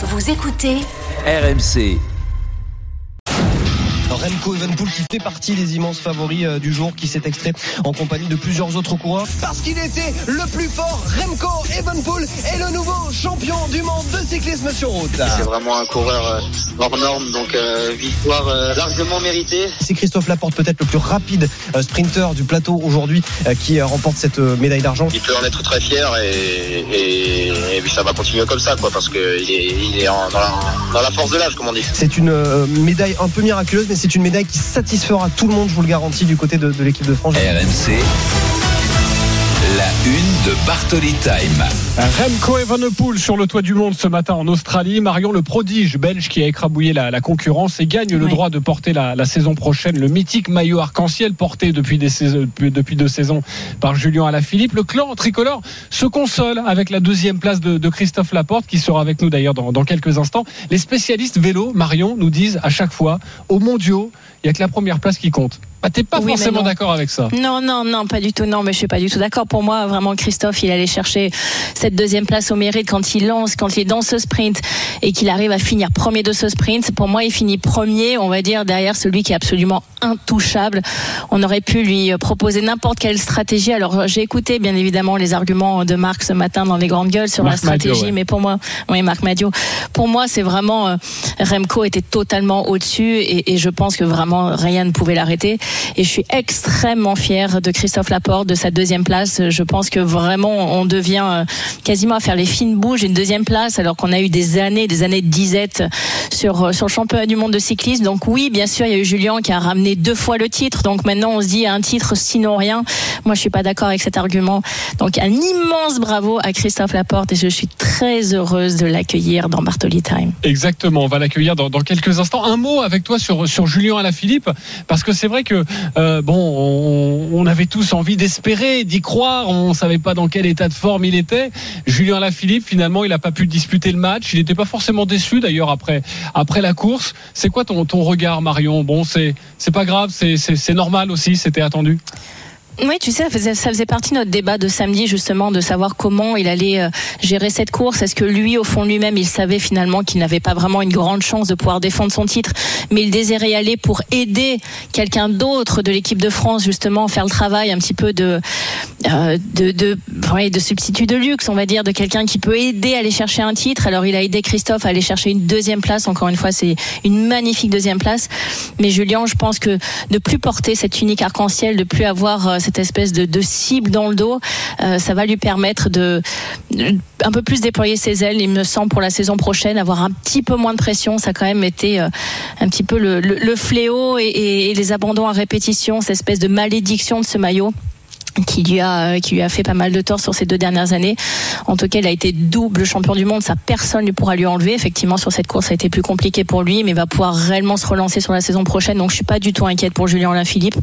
Vous écoutez RMC. Remco Evenpool qui fait partie des immenses favoris euh, du jour, qui s'est extrait en compagnie de plusieurs autres coureurs. Parce qu'il était le plus fort, Remco Evenpool est le nouveau champion du monde de cyclisme sur route. C'est vraiment un coureur euh, hors norme, donc euh, victoire euh, largement méritée. C'est Christophe Laporte, peut-être le plus rapide sprinter du plateau aujourd'hui, qui remporte cette médaille d'argent. Il peut en être très fier et, et, et puis ça va continuer comme ça, quoi, parce qu'il est, il est en- dans, la, dans la force de l'âge, comme on dit. C'est une médaille un peu miraculeuse, mais c'est une médaille qui satisfera tout le monde, je vous le garantis, du côté de, l'équipe de France. La une de Bartoli Time. Remco Evenepoel sur le toit du monde ce matin en Australie. Marion, le prodige belge qui a écrabouillé la, la concurrence et gagne le droit de porter la, la saison prochaine le mythique maillot arc-en-ciel porté depuis, des saisons- depuis, depuis deux saisons par Julien Alaphilippe. Le clan tricolore se console avec la deuxième place de, de Christophe Laporte qui sera avec nous d'ailleurs dans, dans quelques instants. Les spécialistes vélo, Marion, nous disent à chaque fois, aux mondiaux, il n'y a que la première place qui compte. Bah, T'es pas Oui, forcément d'accord avec ça. Non, non, non, pas du tout. Non, mais je suis pas du tout d'accord. Pour moi, vraiment, Christophe, il allait chercher cette deuxième place au mérite quand il lance, quand il est dans ce sprint et qu'il arrive à finir premier de ce sprint. Pour moi, il finit premier, on va dire, derrière celui qui est absolument intouchable. On aurait pu lui proposer n'importe quelle stratégie. Alors, j'ai écouté, bien évidemment, les arguments de Marc ce matin dans les grandes gueules sur Marc la stratégie, Madio, ouais. mais pour moi, oui, Marc Madio, pour moi, c'est vraiment, euh, Remco était totalement au-dessus et, et je pense que vraiment rien ne pouvait l'arrêter. Et je suis extrêmement fière de Christophe Laporte, de sa deuxième place. Je pense que vraiment, on devient euh, quasiment à faire les fines bouges une deuxième place alors qu'on a eu des années, des années de disette sur, euh, sur le championnat du monde de cyclisme. Donc oui, bien sûr, il y a eu Julien qui a ramené deux fois le titre. Donc maintenant, on se dit un titre, sinon rien. Moi, je suis pas d'accord avec cet argument. Donc un immense bravo à Christophe Laporte et je suis très heureuse de l'accueillir dans Bartoli Time. Exactement, on va l'accueillir dans, quelques instants. Un mot avec toi sur, sur Julien Alaphilippe, parce que c'est vrai que euh, bon, on, avait tous envie d'espérer, d'y croire. On savait pas dans quel état de forme il était. Julien Alaphilippe, finalement, il n'a pas pu disputer le match. Il n'était pas forcément déçu d'ailleurs après après la course. C'est quoi ton, ton regard, Marion? Bon, c'est c'est pas grave, c'est normal aussi, c'était attendu. Oui, tu sais, ça faisait, partie de notre débat de samedi, justement, de savoir comment il allait euh, gérer cette course. Est-ce que lui, au fond lui-même, il savait finalement qu'il n'avait pas vraiment une grande chance de pouvoir défendre son titre, mais il désirait y aller pour aider quelqu'un d'autre de l'équipe de France, justement, faire le travail un petit peu de, euh, de, de, ouais, de substitut de luxe, on va dire, de quelqu'un qui peut aider à aller chercher un titre. Alors, il a aidé Christophe à aller chercher une deuxième place. Encore une fois, c'est une magnifique deuxième place. Mais Julien, je pense que de plus porter cette unique arc-en-ciel, de plus avoir euh, cette espèce de, de cible dans le dos, euh, ça va lui permettre de, un peu plus déployer ses ailes. Il me semble pour la saison prochaine avoir un petit peu moins de pression. Ça a quand même été euh, un petit peu le, le- fléau et, et- et les abandons à répétition, cette espèce de malédiction de ce maillot qui lui a euh, qui lui a fait pas mal de tort sur ces deux dernières années. En tout cas, il a été double champion du monde, ça personne ne pourra lui enlever. Effectivement, sur cette course, ça a été plus compliqué pour lui, mais il va pouvoir réellement se relancer sur la saison prochaine. Donc, je suis pas du tout inquiète pour Julien Alain-Philippe.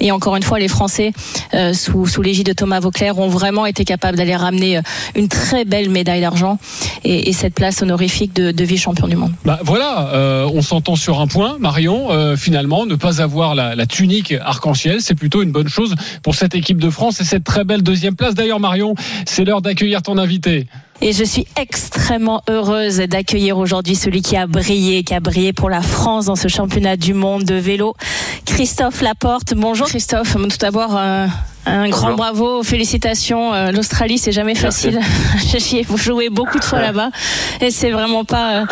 Et encore une fois, les Français euh, sous sous l'égide de Thomas Vauclair ont vraiment été capables d'aller ramener euh, une très belle médaille d'argent et, et cette place honorifique de, vice-champion du monde. Bah voilà, on s'entend sur un point, Marion. finalement, ne pas avoir la, la tunique arc-en-ciel, c'est plutôt une bonne chose pour cette équipe de France et cette très belle deuxième place. D'ailleurs, Marion, c'est l'heure d'accueillir ton invité. Et je suis extrêmement heureuse d'accueillir aujourd'hui celui qui a brillé, qui a brillé pour la France dans ce championnat du monde de vélo, Christophe Laporte. Bonjour Christophe. Tout d'abord, euh, un grand bravo, félicitations. Euh, L'Australie, c'est jamais facile. Ai joué beaucoup de fois là-bas et c'est vraiment pas euh,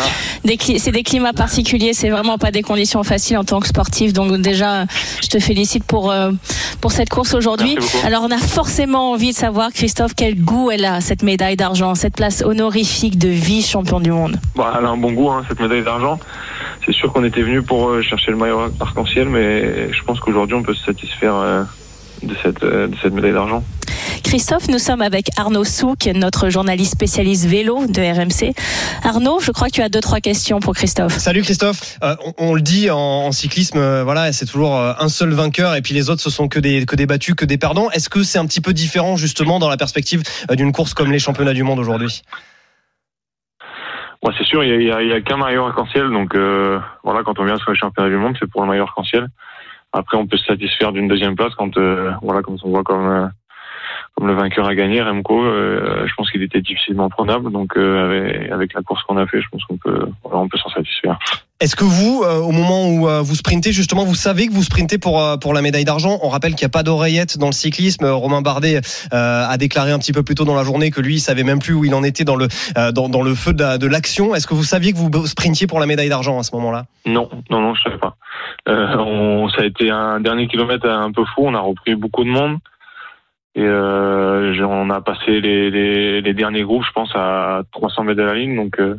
des cli- c'est des climats particuliers, c'est vraiment pas des conditions faciles en tant que sportif. Donc déjà, je te félicite pour euh, pour cette course aujourd'hui. Alors on a forcément envie de savoir Christophe quel goût elle a cette médaille d'argent, cette place honorifique de vice-champion du monde. Bon, elle a un bon goût, hein, cette médaille d'argent. C'est sûr qu'on était venu pour chercher le maillot arc-en-ciel, mais je pense qu'aujourd'hui on peut se satisfaire euh, de, cette, euh, de cette médaille d'argent. Christophe, nous sommes avec Arnaud Souk, notre journaliste spécialiste vélo de RMC. Arnaud, je crois que tu as deux trois questions pour Christophe. Salut Christophe. Euh, on, on le dit en, en cyclisme, euh, voilà, c'est toujours un seul vainqueur et puis les autres ce sont que des que des battus, que des perdants. Est-ce que c'est un petit peu différent justement dans la perspective d'une course comme les championnats du monde aujourd'hui? Bon, c'est sûr, il y a, y a- il y a qu'un maillot arc-en-ciel, donc euh, voilà, quand on vient sur les championnats du monde, c'est pour le maillot arc-en-ciel. Après, on peut se satisfaire d'une deuxième place quand, euh, voilà, quand on voit comme, euh, comme le vainqueur a gagné, Remco, euh, je pense qu'il était difficilement prenable. Donc euh, avec, avec la course qu'on a fait, je pense qu'on peut, on peut s'en satisfaire. Est-ce que vous, euh, au moment où vous sprintez, justement, vous savez que vous sprintez pour pour la médaille d'argent? On rappelle qu'il n'y a pas d'oreillette dans le cyclisme. Romain Bardet a déclaré un petit peu plus tôt dans la journée que lui, il savait même plus où il en était dans le dans, dans le feu de, la- de l'action. Est-ce que vous saviez que vous sprintiez pour la médaille d'argent à ce moment-là? Non, non, non, je savais pas. On, ça a été un dernier kilomètre un peu fou. On a repris beaucoup de monde. Et euh, on a passé les, les, les derniers groupes, je pense, à 300 mètres de la ligne. Donc, euh,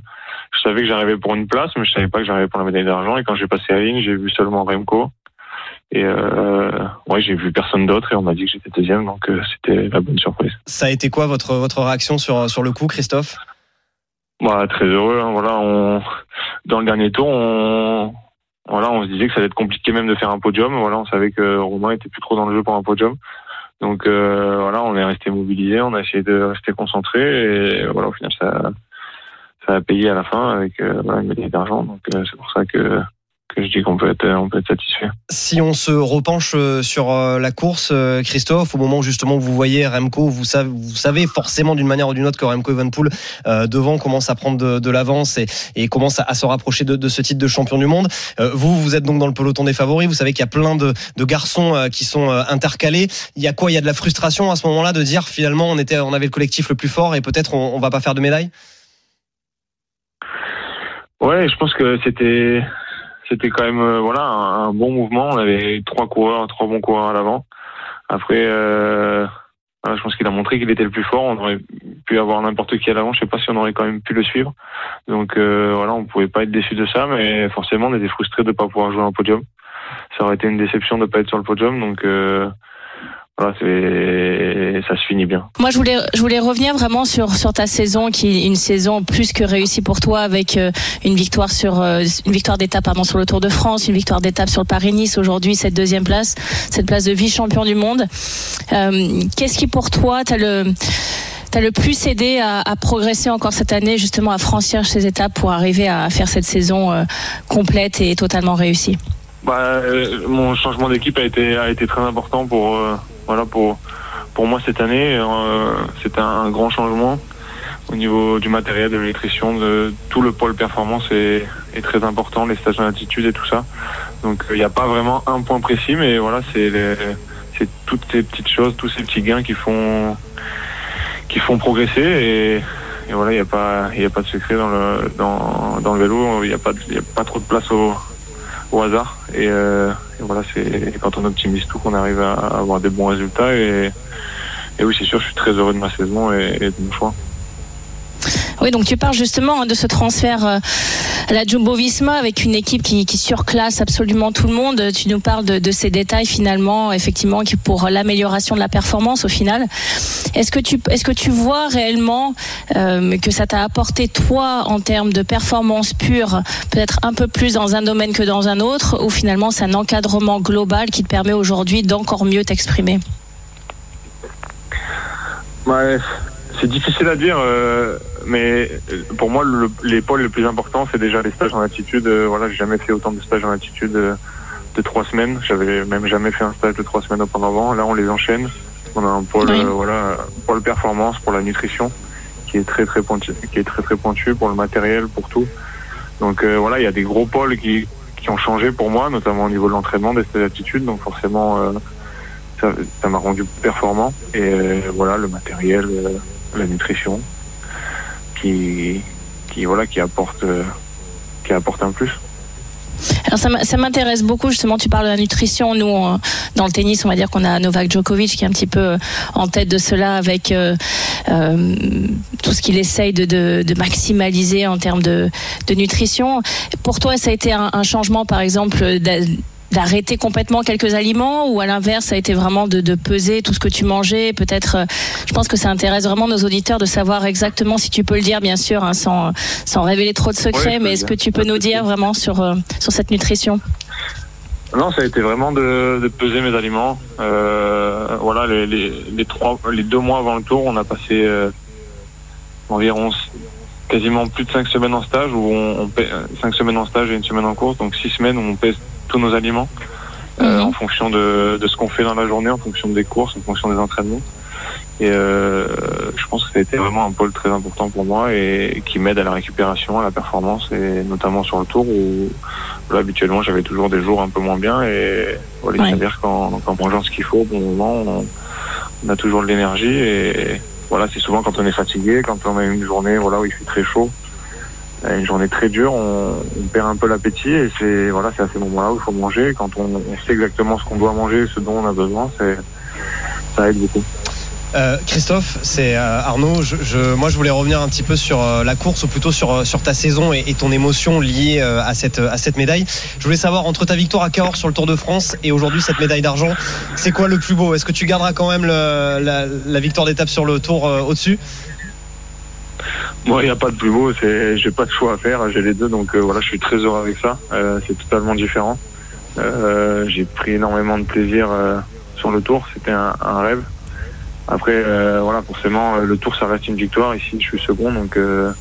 je savais que j'arrivais pour une place, mais je savais pas que j'arrivais pour la médaille d'argent. Et quand j'ai passé la ligne, j'ai vu seulement Remco. Et euh, ouais, j'ai vu personne d'autre et on m'a dit que j'étais deuxième, donc euh, c'était la bonne surprise. Ça a été quoi votre votre réaction sur sur le coup, Christophe? Voilà, très heureux. hein. Voilà, on dans le dernier tour, on voilà, on se disait que ça allait être compliqué même de faire un podium. Voilà, on savait que Romain était plus trop dans le jeu pour un podium. Donc euh, voilà, on est resté mobilisé, on a essayé de rester concentré et voilà, au final ça ça a payé à la fin avec euh, voilà, une d'argent. Donc euh, c'est pour ça que que je dis qu'on peut être on peut être satisfait. Si on se repenche euh, sur euh, la course, euh, Christophe, au moment où justement vous voyez Remco, vous savez, vous savez forcément d'une manière ou d'une autre que Remco Evenepoel euh, devant commence à prendre de, de l'avance et, et commence à, à se rapprocher de, de ce titre de champion du monde. Euh, vous, vous êtes donc dans le peloton des favoris. Vous savez qu'il y a plein de, de garçons euh, qui sont intercalés. Il y a quoi? Il y a de la frustration à ce moment-là de dire finalement on était, on avait le collectif le plus fort et peut-être on, on va pas faire de médaille? Ouais, je pense que c'était c'était quand même euh, voilà un, bon mouvement. On avait trois coureurs, trois bons coureurs à l'avant. Après, euh, je pense qu'il a montré qu'il était le plus fort. On aurait pu avoir n'importe qui à l'avant. Je sais pas si on aurait quand même pu le suivre. Donc euh, voilà, on pouvait pas être déçu de ça, mais forcément on était frustré de pas pouvoir jouer un podium. Ça aurait été une déception de pas être sur le podium. Donc voilà, ça se finit bien. Moi, je voulais, je voulais revenir vraiment sur, sur ta saison, qui est une saison plus que réussie pour toi, avec euh, une victoire sur euh, une victoire d'étape pardon sur le Tour de France, une victoire d'étape sur le Paris-Nice. Aujourd'hui, cette deuxième place, cette place de vice-champion du monde. Euh, Qu'est-ce qui pour toi, t'as le T'as le plus aidé à, à, progresser encore cette année, justement à franchir ces étapes pour arriver à faire cette saison euh, complète et totalement réussie? Bah, euh, Mon changement d'équipe a été, a été très important pour, euh, voilà, pour, pour moi cette année. Euh, C'était un, grand changement au niveau du matériel, de l'électricien, de tout le pôle performance est, est très important, les stages d'altitude et tout ça. Donc il n'y a pas vraiment un point précis, mais voilà, c'est c'est toutes ces petites choses, tous ces petits gains qui font qui font progresser et, et voilà, il n'y a pas il a pas de secret dans le dans, dans le vélo, il n'y a pas il a pas trop de place au au hasard et, euh, voilà, c'est quand on optimise tout qu'on arrive à avoir des bons résultats et, et oui, c'est sûr, je suis très heureux de ma saison et, et de mon choix. Oui, donc tu parles justement de ce transfert à la Jumbo Visma avec une équipe qui, surclasse absolument tout le monde. Tu nous parles de, ces détails finalement, effectivement, pour l'amélioration de la performance au final. Est-ce que tu est-ce que tu vois réellement euh, que ça t'a apporté toi en termes de performance pure, peut-être un peu plus dans un domaine que dans un autre, ou finalement c'est un encadrement global qui te permet aujourd'hui d'encore mieux t'exprimer? Ouais, c'est difficile à dire, euh, mais pour moi, le, les pôles le plus important, c'est déjà les stages en altitude. Euh, voilà, j'ai jamais fait autant de stages en altitude euh, de trois semaines. J'avais même jamais fait un stage de trois semaines auparavant. Là, on les enchaîne. On a un pôle, Oui. voilà, pôle performance pour la nutrition, qui est très très pointu, qui est très très pointu pour le matériel, pour tout. Donc euh, voilà, il y a des gros pôles qui qui ont changé pour moi, notamment au niveau de l'entraînement, des stages d'altitude. Donc forcément, euh, ça m'a rendu performant. Et euh, voilà, le matériel. euh, la nutrition qui voilà qui apporte euh, qui apporte un plus Alors ça m'intéresse beaucoup justement. Tu parles de la nutrition. Nous, dans le tennis, on va dire qu'on a Novak Djokovic qui est un petit peu en tête de cela avec euh, euh, tout ce qu'il essaye de, maximaliser en termes de, nutrition. Pour toi, ça a été un, changement, par exemple, d'arrêter complètement quelques aliments ou à l'inverse, ça a été vraiment de, de peser tout ce que tu mangeais? Peut-être, euh, je pense que ça intéresse vraiment nos auditeurs de savoir exactement, si tu peux le dire, bien sûr, hein, sans, sans révéler trop de secrets, Ouais, mais est-ce que tu peux nous dire vraiment sur, euh, sur cette nutrition? Non ça a été vraiment de, de peser mes aliments. Euh, voilà les, les, les trois les deux mois avant le tour on a passé environ quasiment plus de cinq semaines en stage où on, on paie, euh, cinq semaines en stage et une semaine en course donc six semaines où on pèse tous nos aliments euh, Mhm. en fonction de, de ce qu'on fait dans la journée en fonction des courses en fonction des entraînements Et euh, je pense que ça a été vraiment un pôle très important pour moi et qui m'aide à la récupération, à la performance et notamment sur le tour où là, habituellement j'avais toujours des jours un peu moins bien et voilà, Ouais. c'est-à-dire qu'en qu'en mangeant ce qu'il faut au bon moment, on, on a toujours de l'énergie et voilà, c'est souvent quand on est fatigué, quand on a une journée voilà où il fait très chaud, euh, une journée très dure, on, perd un peu l'appétit et c'est voilà, c'est à ces moments-là où il faut manger. Quand on, on sait exactement ce qu'on doit manger, ce dont on a besoin, ça aide beaucoup. Euh, Christophe, c'est euh, Arnaud. Je, moi, je voulais revenir un petit peu sur euh, la course, ou plutôt sur, ta saison et, ton émotion liée à, cette, médaille. Je voulais savoir, entre ta victoire à Cahors sur le Tour de France et aujourd'hui cette médaille d'argent, c'est quoi le plus beau? Est-ce que tu garderas quand même la, victoire d'étape sur le Tour au-dessus? Moi, il n'y a pas de plus beau, j'ai pas de choix à faire, j'ai les deux, donc voilà, je suis très heureux avec ça. C'est totalement différent. J'ai pris énormément de plaisir sur le tour, c'était un rêve. Après, euh, voilà, forcément, euh, le tour, ça reste une victoire. Ici, je suis second, donc euh,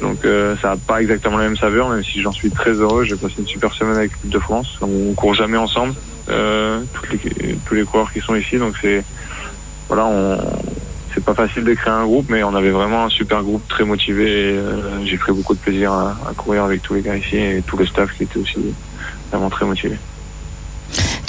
donc euh, ça n'a pas exactement la même saveur, même si j'en suis très heureux. J'ai passé une super semaine avec l'équipe de France. On court jamais ensemble, euh, les, tous les coureurs qui sont ici, donc c'est voilà, c'est pas facile de créer un groupe, mais on avait vraiment un super groupe très motivé. Euh, j'ai pris beaucoup de plaisir à, à courir avec tous les gars ici et tout le staff qui était aussi vraiment très motivé.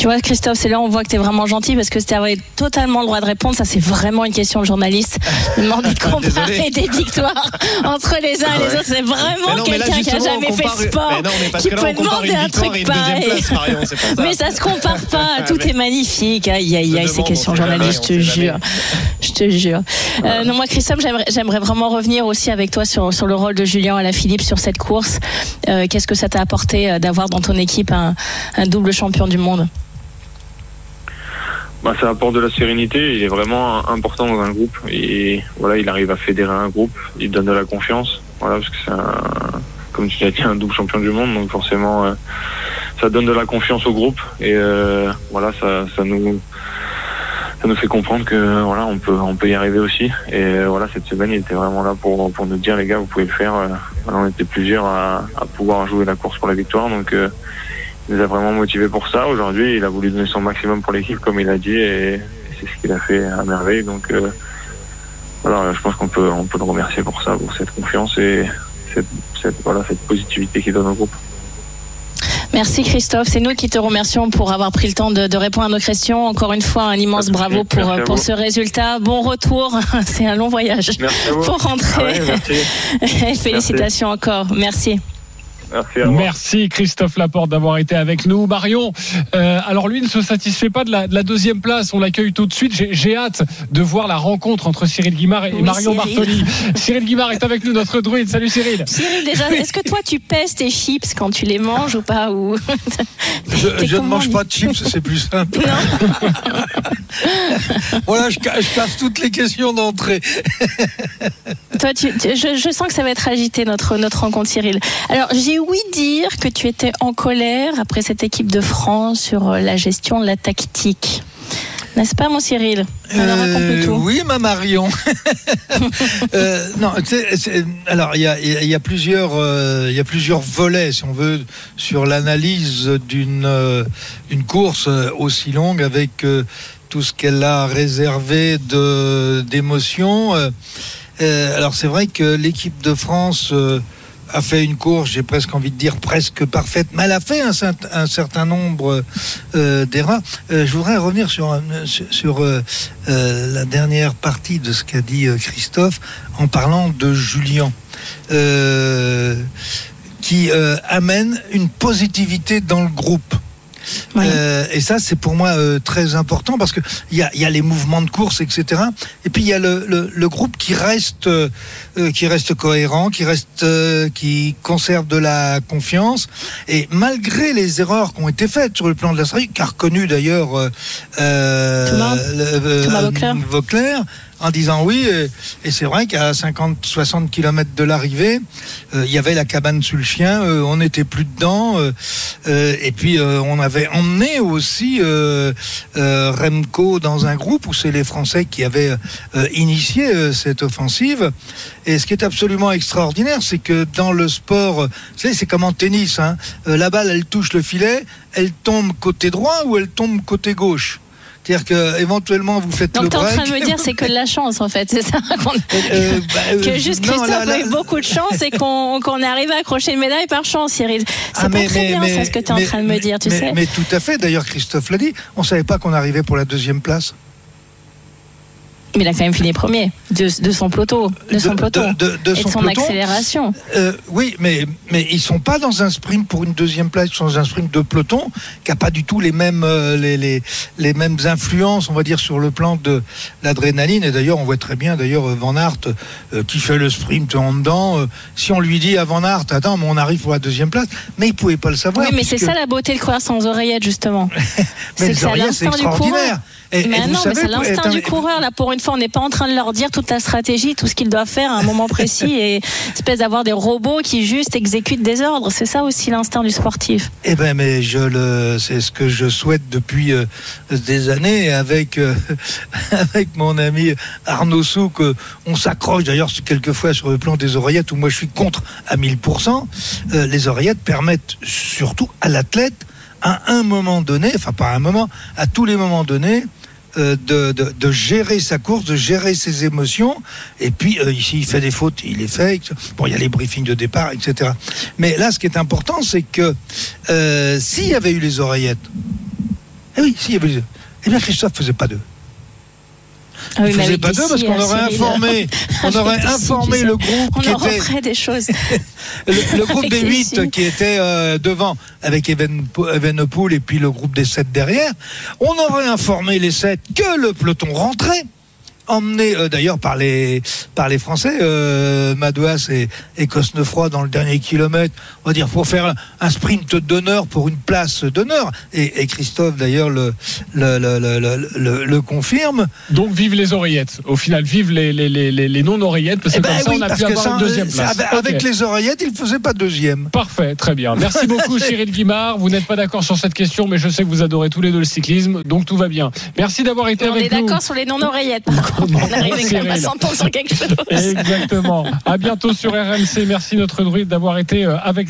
Tu vois, Christophe, c'est là où on voit que tu es vraiment gentil parce que tu avais totalement le droit de répondre. Ça, c'est vraiment une question de journaliste. Demander de comparer des victoires entre les uns et les autres, c'est vraiment quelqu'un qui a jamais fait compare- sport. Mais non, mais parce qui peut demander un truc pareil. place, Marion. Mais ça se compare pas. Tout Mais- est magnifique. Aïe, aïe, aïe, ces questions journalistes, je te jure. Je te jure. Euh, non, moi, Christophe, j'aimerais, vraiment revenir aussi avec toi sur, sur le rôle de Julien à la Philippe sur cette course. Euh, qu'est-ce que ça t'a apporté euh, d'avoir dans ton équipe un, un double champion du monde? Bah, ça apporte de la sérénité. Il est vraiment important dans un groupe et voilà, il arrive à fédérer un groupe. Il donne de la confiance. Voilà, parce que c'est un, comme tu l'as dit, un double champion du monde, donc forcément, euh, ça donne de la confiance au groupe et euh, voilà, ça, ça nous ça nous fait comprendre que voilà, on peut on peut y arriver aussi. Et euh, voilà, cette semaine, il était vraiment là pour pour nous dire les gars, vous pouvez le faire. Euh, Voilà, on était plusieurs à, à pouvoir jouer la course pour la victoire, donc. Il nous a vraiment motivé pour ça. Aujourd'hui, il a voulu donner son maximum pour l'équipe, comme il a dit, et, et c'est ce qu'il a fait à merveille. Donc, euh, voilà, je pense qu'on peut, on peut le remercier pour ça, pour cette confiance et cette, cette, voilà, cette positivité qu'il donne au groupe. Merci Christophe, c'est nous qui te remercions pour avoir pris le temps de, de répondre à nos questions. Encore une fois, un immense bravo pour, pour ce résultat. Bon retour, c'est un long voyage. Merci. Pour rentrer. Ah ouais, merci. Félicitations encore, merci. Merci à vous. Merci Christophe Laporte d'avoir été avec nous. Marion, euh, alors lui ne se satisfait pas de la, de la deuxième place. On l'accueille tout de suite. J'ai hâte de voir la rencontre entre Cyril Guimard et Oui, Marion Cyril. Bartoli. Cyril Guimard est avec nous, notre druide. Salut Cyril. Cyril, déjà, est-ce que toi tu pèses tes chips quand tu les manges ou pas ou... Je, ne mange pas de chips, c'est plus simple. voilà, je, ca- je casse toutes les questions d'entrée. Toi, tu, tu- je, je sens que ça va être agité notre, notre rencontre, Cyril. Alors, j'ai ouï dire que tu étais en colère après cette équipe de France sur euh, la gestion de la tactique. N'est-ce pas, mon Cyril? Alors, raconte-nous tout. Euh, oui, ma Marion. Euh, non, c'est- alors il y a, il y a plusieurs, euh, y a plusieurs volets, si on veut, sur l'analyse d'une d'une course aussi longue avec tout ce qu'elle a réservé de d'émotions. Alors c'est vrai que l'équipe de France. A fait une course, j'ai presque envie de dire presque parfaite, mais elle a fait un, cer- un certain nombre euh, d'erreurs. Euh, je voudrais revenir sur, sur, sur, euh, euh, la dernière partie de ce qu'a dit Christophe en parlant de Julien, qui amène une positivité dans le groupe. Oui. Euh, et ça, c'est pour moi euh, très important parce que il y a, y a les mouvements de course, etc. Et puis il y a le, le, le groupe qui reste, euh, euh, qui reste cohérent, qui reste, euh, qui conserve de la confiance. Et malgré les erreurs qui ont été faites sur le plan de la stratégie, qu'a reconnu d'ailleurs Thomas. euh, Thomas Vauclair. En disant oui. Et, et c'est vrai qu'à 50-60 km de l'arrivée, euh, il y avait la cabane sous le chien, euh, on n'était plus dedans. euh, euh, et puis euh, on avait emmené aussi euh, euh, Remco dans un groupe où c'est les Français qui avaient euh, initié euh, cette offensive. Et ce qui est absolument extraordinaire, c'est que dans le sport, euh, c'est comme en tennis. Hein, euh, la balle, elle touche le filet, elle tombe côté droit ou elle tombe côté gauche? C'est-à-dire que éventuellement vous faites Donc le t'es en break. train de me dire c'est que de la chance en fait, c'est ça qu'on- Euh, bah, euh, que juste non, Christophe là, là, a eu beaucoup de chance et qu'on est arrivé à accrocher une médaille par chance, Cyril. C'est Ah, pas très bien ça ce que tu es en mais- train de me dire, tu mais- sais. Mais tout à fait. D'ailleurs, Christophe l'a dit. On savait pas qu'on arrivait pour la deuxième place. Mais il a quand même fini premier de, de son peloton, de son peloton de- et son peloton. accélération. Euh, oui, mais mais ils sont pas dans un sprint pour une deuxième place. Ils sont dans un sprint de peloton qui a pas du tout les mêmes euh, les, les les mêmes influences, on va dire, sur le plan de l'adrénaline. Et d'ailleurs, on voit très bien d'ailleurs Van Aert euh, qui fait le sprint en dedans. euh, si on lui dit à Van Aert, attends, mais on arrive pour la deuxième place, mais il pouvait pas le savoir. Oui, mais c'est ça la beauté de courir sans oreillettes justement. Mais c'est que c'est à l'instinct du coureur. Et- mais non, mais c'est l'instinct du coureur. Là, pour une fois, on n'est pas en train de leur dire toute la stratégie, tout ce qu'ils doivent faire à un moment précis et espèce d'avoir des robots qui juste exécutent des ordres. C'est ça aussi l'instinct du sportif. Eh ben, mais je le, c'est ce que je souhaite depuis euh, des années avec euh, avec mon ami Arnaud Souk. euh, on s'accroche d'ailleurs quelquefois sur le plan des oreillettes où moi je suis contre à 1000%. Euh, les oreillettes permettent surtout à l'athlète à un moment donné, enfin pas à un moment, à tous les moments donnés. Euh, de, gérer sa course, de gérer ses émotions. Et puis, euh, ici, fait des fautes, il les fait. Bon, il y a les briefings de départ, etc. Mais là, ce qui est important, c'est que euh, s'il y avait eu les oreillettes, eh oui, s'il y avait les... Eh bien, Christophe faisait pas deux. Ah oui, faisait pas deux parce qu'on euh, aurait Cyril. informé, on aurait informé le groupe On qui était des choses. le, le groupe des des 8 si. qui était euh, devant avec Even- Evenepoel et puis le groupe des 7 derrière. On aurait informé les 7 que le peloton rentrait. Emmené euh, d'ailleurs par les par les Français, euh, Madouas et, et Cosnefroy dans le dernier kilomètre, on va dire pour faire un sprint d'honneur pour une place d'honneur. Et, et Christophe d'ailleurs le le, le, le, le- le- le confirme. Donc vive les oreillettes. Au final, vive les, les, les, les- les non-oreillettes, parce que Eh ben comme ça, oui, on a pu avoir ça, une deuxième euh, place. avec, les oreillettes, il faisait pas deuxième. Parfait, très bien. Merci beaucoup Cyril Guimard. Vous n'êtes pas d'accord sur cette question, mais je sais que vous adorez tous les deux le cyclisme, donc tout va bien. Merci d'avoir été On est avec nous. d'accord sur les non-oreillettes. Par contre, on arrive quand même à s'entendre sur quelque chose. Exactement. À bientôt sur RMC. Merci notre druide d'avoir été euh, avec nous.